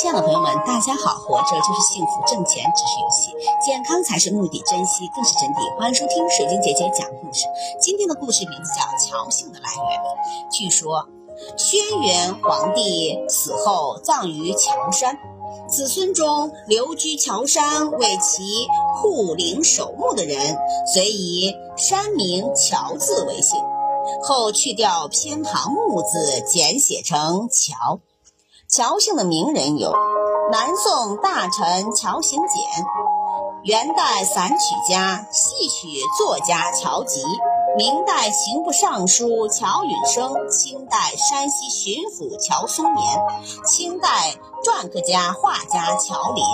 亲爱的朋友们，大家好！活着就是幸福，挣钱只是游戏，健康才是目的，珍惜更是真谛。欢迎收听水晶姐姐讲故事。今天的故事名字叫《乔姓的来源》。据说，轩辕皇帝死后葬于乔山，子孙中留居乔山为其护灵守墓的人，遂以山名乔字为姓，后去掉偏旁木字，简写成乔。乔姓的名人有南宋大臣乔行简、元代散曲家、戏曲作家乔吉、明代刑部尚书乔允生、清代山西巡抚乔松年、清代篆刻家、画家乔林。